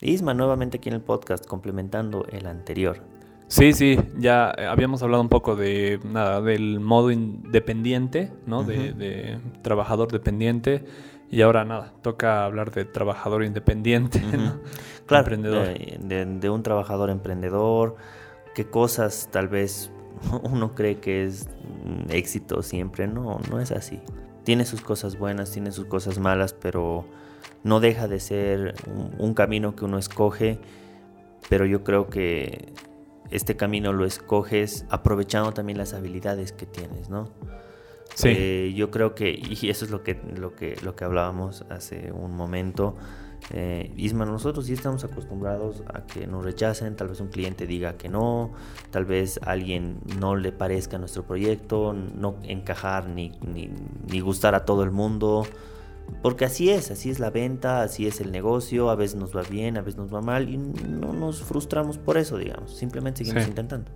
Isma, nuevamente aquí en el podcast, complementando el anterior. Sí, sí, ya eh, habíamos hablado un poco de nada, del modo independiente, ¿no? de, trabajador dependiente. Y ahora nada, toca hablar de trabajador independiente, Claro, emprendedor. De, un trabajador emprendedor, qué cosas tal vez uno cree que es éxito siempre, no, no es así. Tiene sus cosas buenas, tiene sus cosas malas, pero no deja de ser un, camino que uno escoge, pero yo creo que este camino lo escoges aprovechando también las habilidades que tienes, ¿no? Sí. Eh, yo creo que, y eso es lo que, lo que, lo que hablábamos hace un momento, eh, Isma, nosotros sí estamos acostumbrados a que nos rechacen, tal vez un cliente diga que no, tal vez alguien no le parezca nuestro proyecto, no encajar ni, ni, ni gustar a todo el mundo. Porque así es, así es la venta, así es el negocio, a veces nos va bien, a veces nos va mal y no nos frustramos por eso, digamos, simplemente seguimos intentando.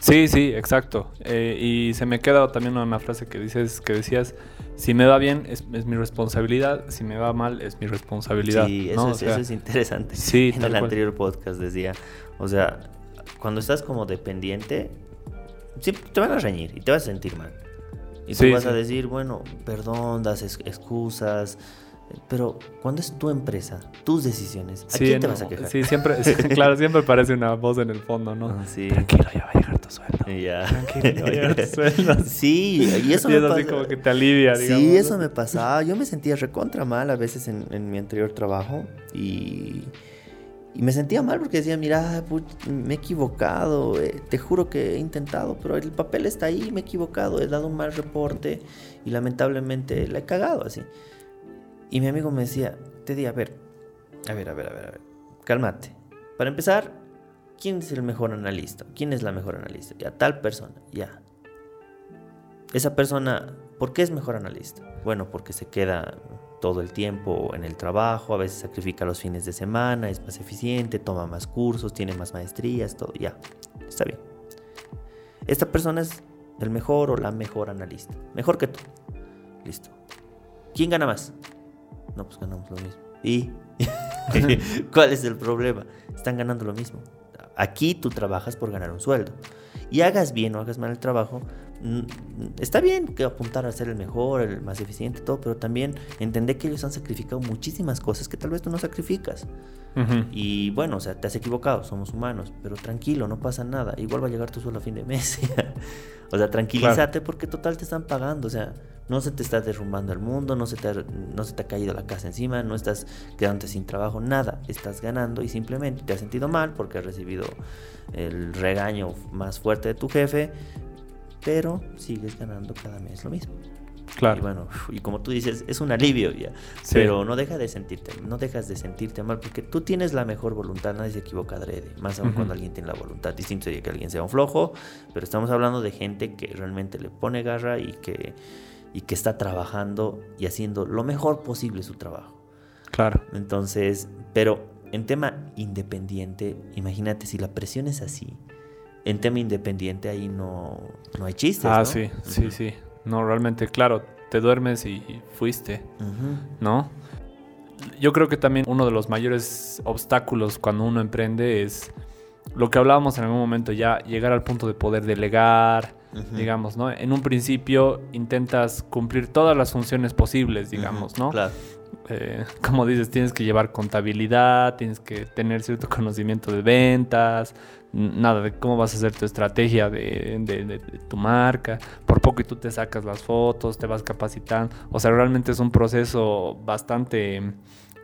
Sí, sí, exacto. Eh, y se me queda también una frase que dices, que decías, si me va bien es, mi responsabilidad, si me va mal es mi responsabilidad. Sí, eso, es, interesante. Sí, en el anterior podcast decía, o sea, cuando estás como dependiente, te van a reñir y te vas a sentir mal. Y tú vas a decir, bueno, perdón, das excusas. Pero cuando es tu empresa, tus decisiones, ¿a quién te vas a quejar? Sí, siempre, claro, siempre parece una voz en el fondo, ¿no? Ah, sí. Tranquilo, ya va a llegar tu sueldo. Ya. Tranquilo, ya va a llegar tu sueldo. Sí, y eso y me es así como que te alivia, digamos. Sí, eso me pasaba. Yo me sentía recontra mal a veces en, en mi anterior trabajo y y me sentía mal porque decía, mira, me he equivocado, eh, te juro que he intentado, pero el papel está ahí, me he equivocado, he dado un mal reporte y lamentablemente la he cagado así. Y mi amigo me decía, te di, a ver, a ver, a ver, a ver, a ver, cálmate. Para empezar, ¿quién es el mejor analista? ¿Quién es la mejor analista? Ya, tal persona, ya. Esa persona, ¿por qué es mejor analista? Bueno, porque se queda todo el tiempo en el trabajo, a veces sacrifica los fines de semana, es más eficiente, toma más cursos, tiene más maestrías, todo, ya, está bien. Esta persona es el mejor o la mejor analista, mejor que tú. Listo. ¿Quién gana más? No, pues ganamos lo mismo. ¿Y cuál es el problema? Están ganando lo mismo. Aquí tú trabajas por ganar un sueldo. Y hagas bien o hagas mal el trabajo, está bien que apuntar a ser el mejor, el más eficiente, todo, pero también entender que ellos han sacrificado muchísimas cosas que tal vez tú no sacrificas. Y bueno, o sea, te has equivocado, somos humanos, pero tranquilo, no pasa nada. Igual va a llegar tu sueldo a fin de mes. o sea, tranquilízate porque total te están pagando, o sea, no se te está derrumbando el mundo, no se, te ha, no se te ha caído la casa encima, no estás quedándote sin trabajo, nada, estás ganando y simplemente te has sentido mal porque has recibido el regaño más fuerte de tu jefe, pero sigues ganando cada mes lo mismo. Claro. Y bueno, y como tú dices, es un alivio ya. Pero no deja de sentirte, no dejas de sentirte mal porque tú tienes la mejor voluntad, nadie se equivoca adrede, más aún cuando alguien tiene la voluntad. Distinto sería que alguien sea un flojo, pero estamos hablando de gente que realmente le pone garra y que, y que está trabajando y haciendo lo mejor posible su trabajo. Claro. Entonces, pero en tema independiente, imagínate si la presión es así, en tema independiente ahí no, no hay chistes. Ah, sí, sí, sí. No, realmente, claro, te duermes y fuiste, ¿no? Yo creo que también uno de los mayores obstáculos cuando uno emprende es lo que hablábamos en algún momento ya, llegar al punto de poder delegar, digamos, ¿no? En un principio intentas cumplir todas las funciones posibles, digamos, ¿no? Claro. Eh, como dices, tienes que llevar contabilidad, tienes que tener cierto conocimiento de ventas, nada de cómo vas a hacer tu estrategia de, tu marca. Por poco y tú te sacas las fotos, te vas capacitando. O sea, realmente es un proceso bastante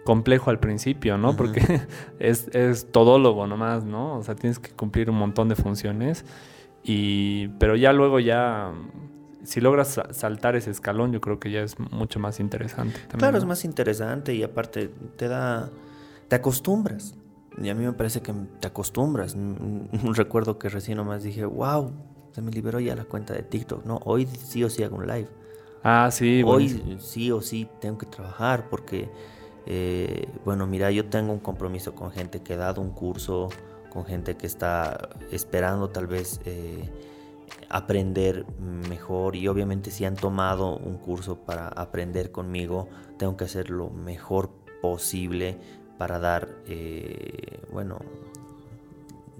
complejo al principio, ¿no? Porque es, es todólogo nomás, ¿no? O sea, tienes que cumplir un montón de funciones. Y, pero ya luego ya si logras saltar ese escalón, yo creo que ya es mucho más interesante. claro, es más interesante y aparte te da, te acostumbras. Y a mí me parece que te acostumbras. Un recuerdo que recién nomás dije, wow, se me liberó ya la cuenta de TikTok. No, hoy sí o sí hago un live. Ah, sí. Hoy sí o sí tengo que trabajar porque, eh, bueno, mira, yo tengo un compromiso con gente que ha dado un curso, con gente que está esperando tal vez... Eh, aprender mejor y obviamente si han tomado un curso para aprender conmigo, tengo que hacer lo mejor posible para dar, eh, bueno,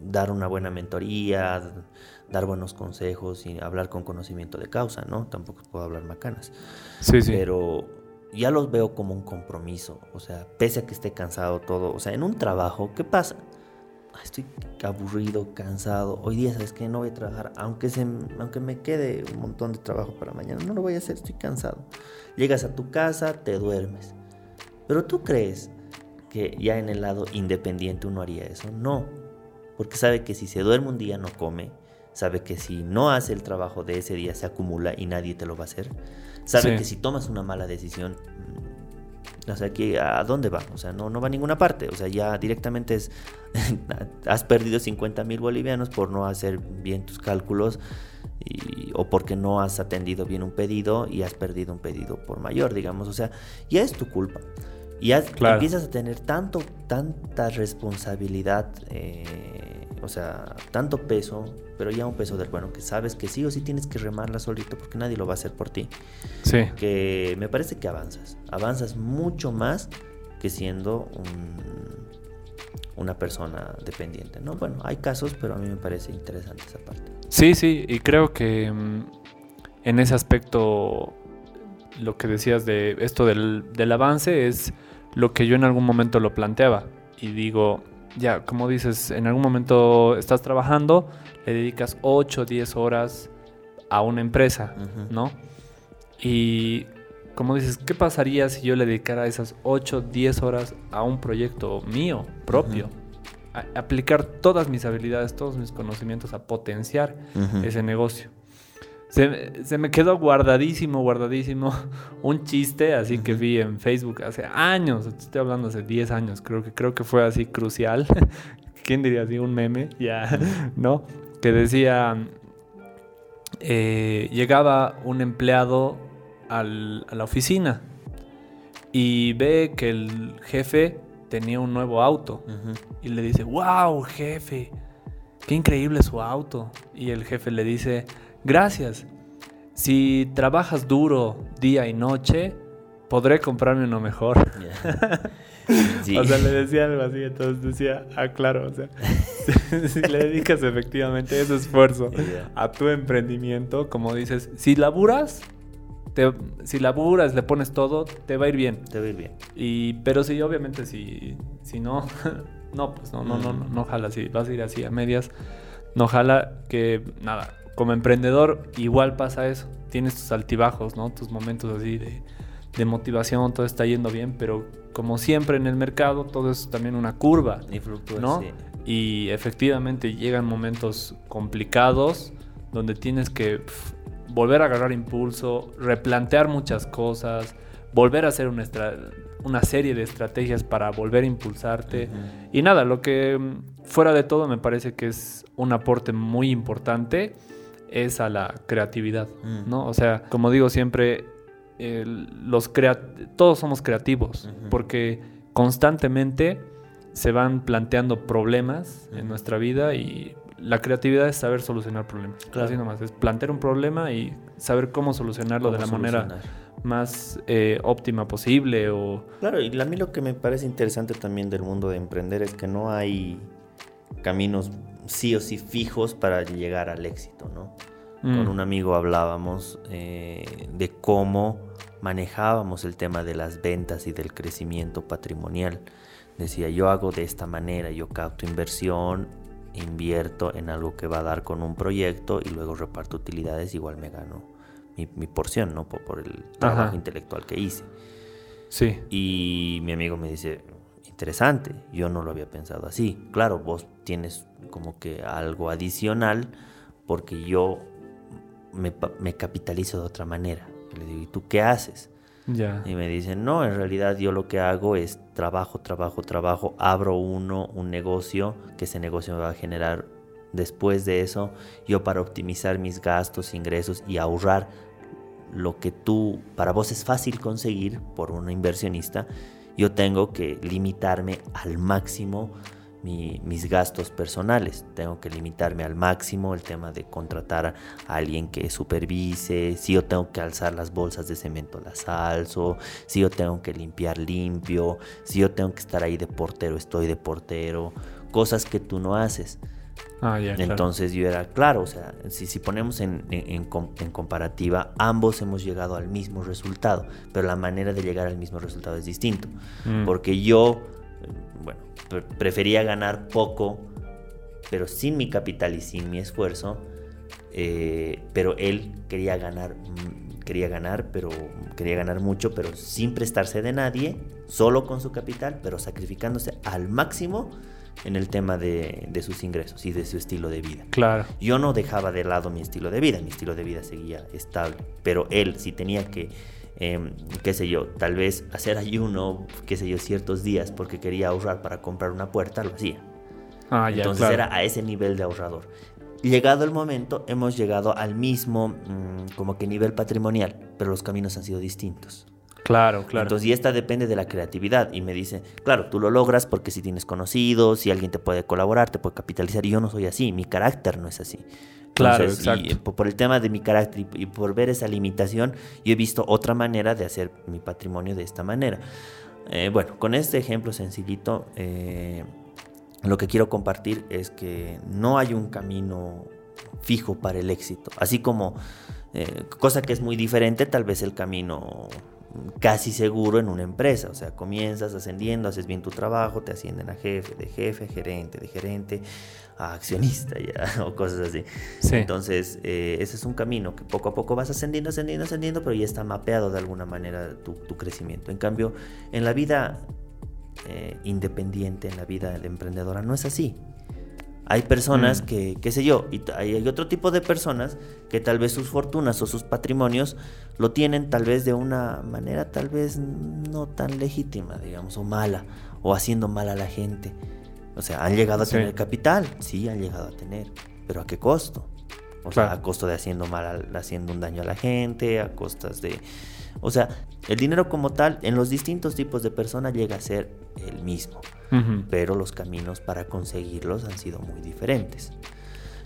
dar una buena mentoría, dar buenos consejos y hablar con conocimiento de causa, ¿no? Tampoco puedo hablar macanas. Sí, sí. Pero ya los veo como un compromiso, o sea, pese a que esté cansado todo, o sea, en un trabajo, ¿qué pasa? Estoy aburrido, cansado. Hoy día, ¿sabes qué? No voy a trabajar. Aunque, se, aunque me quede un montón de trabajo para mañana, no lo voy a hacer, estoy cansado. Llegas a tu casa, te duermes. Pero tú crees que ya en el lado independiente uno haría eso. No. Porque sabe que si se duerme un día no come. Sabe que si no hace el trabajo de ese día se acumula y nadie te lo va a hacer. Sabe que si tomas una mala decisión, o sea, que ¿a dónde va? O sea, no, no va a ninguna parte. O sea, ya directamente es, has perdido 50 mil bolivianos por no hacer bien tus cálculos o porque no has atendido bien un pedido y has perdido un pedido por mayor, digamos. O sea, ya es tu culpa. Y empiezas a tener tanto, tanta responsabilidad, eh, o sea, tanto peso, pero ya un peso del bueno, que sabes que sí o sí tienes que remarla solito porque nadie lo va a hacer por ti. Sí. Que me parece que avanzas. Avanzas mucho más que siendo una persona dependiente, ¿no? Bueno, hay casos, pero a mí me parece interesante esa parte. Sí, sí, y creo que mm, en ese aspecto lo que decías de esto del, del avance es lo que yo en algún momento lo planteaba. Y digo, ya, como dices, en algún momento estás trabajando, le dedicas 8 o 10 horas a una empresa, ¿no? Y como dices, ¿qué pasaría si yo le dedicara esas 8 o 10 horas a un proyecto mío, propio? a aplicar todas mis habilidades, todos mis conocimientos a potenciar ese negocio. Se, me quedó guardadísimo, guardadísimo un chiste así que vi en Facebook hace años, estoy hablando hace 10 años, creo que, creo que fue así crucial. ¿Quién diría así? Un meme, ya, ¿no? Que decía, eh, llegaba un empleado a la oficina y ve que el jefe tenía un nuevo auto y le dice, wow, jefe, qué increíble su auto. Y el jefe le dice, gracias. Si trabajas duro día y noche, podré comprarme uno mejor. O sea, le decía algo así, entonces decía, ah, claro, o sea, si, le dedicas efectivamente ese esfuerzo a tu emprendimiento, como dices, si laburas, te, si laburas, le pones todo, te va a ir bien. Te va a ir bien. Y, pero si obviamente si, si no, no, pues no, no, no, no, no jala, si vas a ir así a medias, no jala que nada, como emprendedor igual pasa eso. Tienes tus altibajos, ¿no? Tus momentos así de, motivación, todo está yendo bien, pero como siempre en el mercado, todo es también una curva. Y fluctúa, ¿no? Y efectivamente llegan momentos complicados donde tienes que volver a agarrar impulso, replantear muchas cosas, volver a hacer una, una serie de estrategias para volver a impulsarte. Y nada, lo que mm, fuera de todo me parece que es un aporte muy importante es a la creatividad, mm. ¿no? O sea, como digo siempre, los todos somos creativos, porque constantemente se van planteando problemas en nuestra vida y la creatividad es saber solucionar problemas. Claro. Así nomás, es plantear un problema y saber cómo solucionarlo de la manera más eh, óptima posible. O... Claro, y a mí lo que me parece interesante también del mundo de emprender es que no hay caminos sí o sí fijos para llegar al éxito, ¿no? Con mm. un amigo hablábamos eh, de cómo manejábamos el tema de las ventas y del crecimiento patrimonial. Decía, yo hago de esta manera, yo capto inversión, invierto en algo que va a dar con un proyecto y luego reparto utilidades, igual me gano mi, porción, ¿no? Por, el trabajo intelectual que hice. Sí. Y mi amigo me dice, interesante, yo no lo había pensado así. Claro, vos tienes como que algo adicional porque yo me, me capitalizo de otra manera. le digo, ¿y tú qué haces? Y me dicen, no, en realidad yo lo que hago es trabajo, trabajo, trabajo, abro uno, un negocio, que ese negocio me va a generar después de eso, yo para optimizar mis gastos, ingresos y ahorrar lo que tú, para vos es fácil conseguir por un inversionista, yo tengo que limitarme al máximo mis gastos personales. Tengo que limitarme al máximo el tema de contratar a alguien que supervise. Si yo tengo que alzar las bolsas de cemento, las alzo. Si yo tengo que limpiar, limpio. Si yo tengo que estar ahí de portero, estoy de portero. Cosas que tú no haces. Ah, Entonces yo era claro, o sea, si, si ponemos en, en, comparativa, ambos hemos llegado al mismo resultado, pero la manera de llegar al mismo resultado es distinto. Mm. Porque yo, bueno, prefería ganar poco, pero sin mi capital y sin mi esfuerzo, eh, pero él quería ganar, mm, quería ganar, pero quería ganar mucho, pero sin prestarse de nadie, solo con su capital, pero sacrificándose al máximo en el tema de, sus ingresos y de su estilo de vida. Claro. Yo no dejaba de lado mi estilo de vida, mi estilo de vida seguía estable, pero él si tenía que, em, qué sé yo, tal vez hacer ayuno, qué sé yo, ciertos días porque quería ahorrar para comprar una puerta, lo hacía. Ah, ya, Entonces era a ese nivel de ahorrador. Llegado el momento, hemos llegado al mismo, mm, como que nivel patrimonial, pero los caminos han sido distintos. Claro, claro. Entonces, y esta depende de la creatividad. Y me dice, claro, tú lo logras porque si tienes conocidos, si alguien te puede colaborar, te puede capitalizar. Y yo no soy así, mi carácter no es así. claro, exacto. Y por el tema de mi carácter y por ver esa limitación, yo he visto otra manera de hacer mi patrimonio de esta manera. Eh, bueno, con este ejemplo sencillito, eh, lo que quiero compartir es que no hay un camino fijo para el éxito. Así como, eh, cosa que es muy diferente, tal vez el camino casi seguro en una empresa. O sea, comienzas ascendiendo, haces bien tu trabajo, te ascienden a jefe, de jefe, gerente, de gerente, a accionista ya, o cosas así. Entonces, eh, ese es un camino que poco a poco vas ascendiendo, ascendiendo, ascendiendo, pero ya está mapeado de alguna manera tu, crecimiento. En cambio, en la vida eh, independiente, en la vida emprendedora, no es así. Hay personas mm. que, qué sé yo, y hay otro tipo de personas que tal vez sus fortunas o sus patrimonios lo tienen tal vez de una manera tal vez no tan legítima, digamos, o mala, o haciendo mal a la gente. O sea, han llegado a tener capital, sí, han llegado a tener, pero ¿a qué costo? O sea, a costo de haciendo mal, haciendo un daño a la gente, a costas de... O sea, el dinero como tal, en los distintos tipos de personas llega a ser el mismo, pero los caminos para conseguirlos han sido muy diferentes.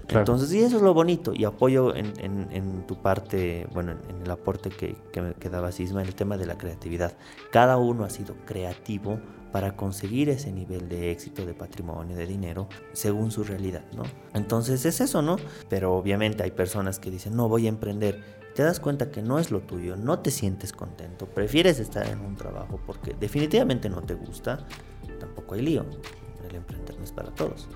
Entonces, y eso es lo bonito, y apoyo en, tu parte, bueno, en, el aporte que, que me quedaba Sisma, en el tema de la creatividad. Cada uno ha sido creativo para conseguir ese nivel de éxito, de patrimonio, de dinero, según su realidad, ¿no? Entonces es eso, ¿no? Pero obviamente hay personas que dicen, no voy a emprender. Te das cuenta que no es lo tuyo, no te sientes contento, prefieres estar en un trabajo porque definitivamente no te gusta, tampoco hay lío. El emprender no es para todos.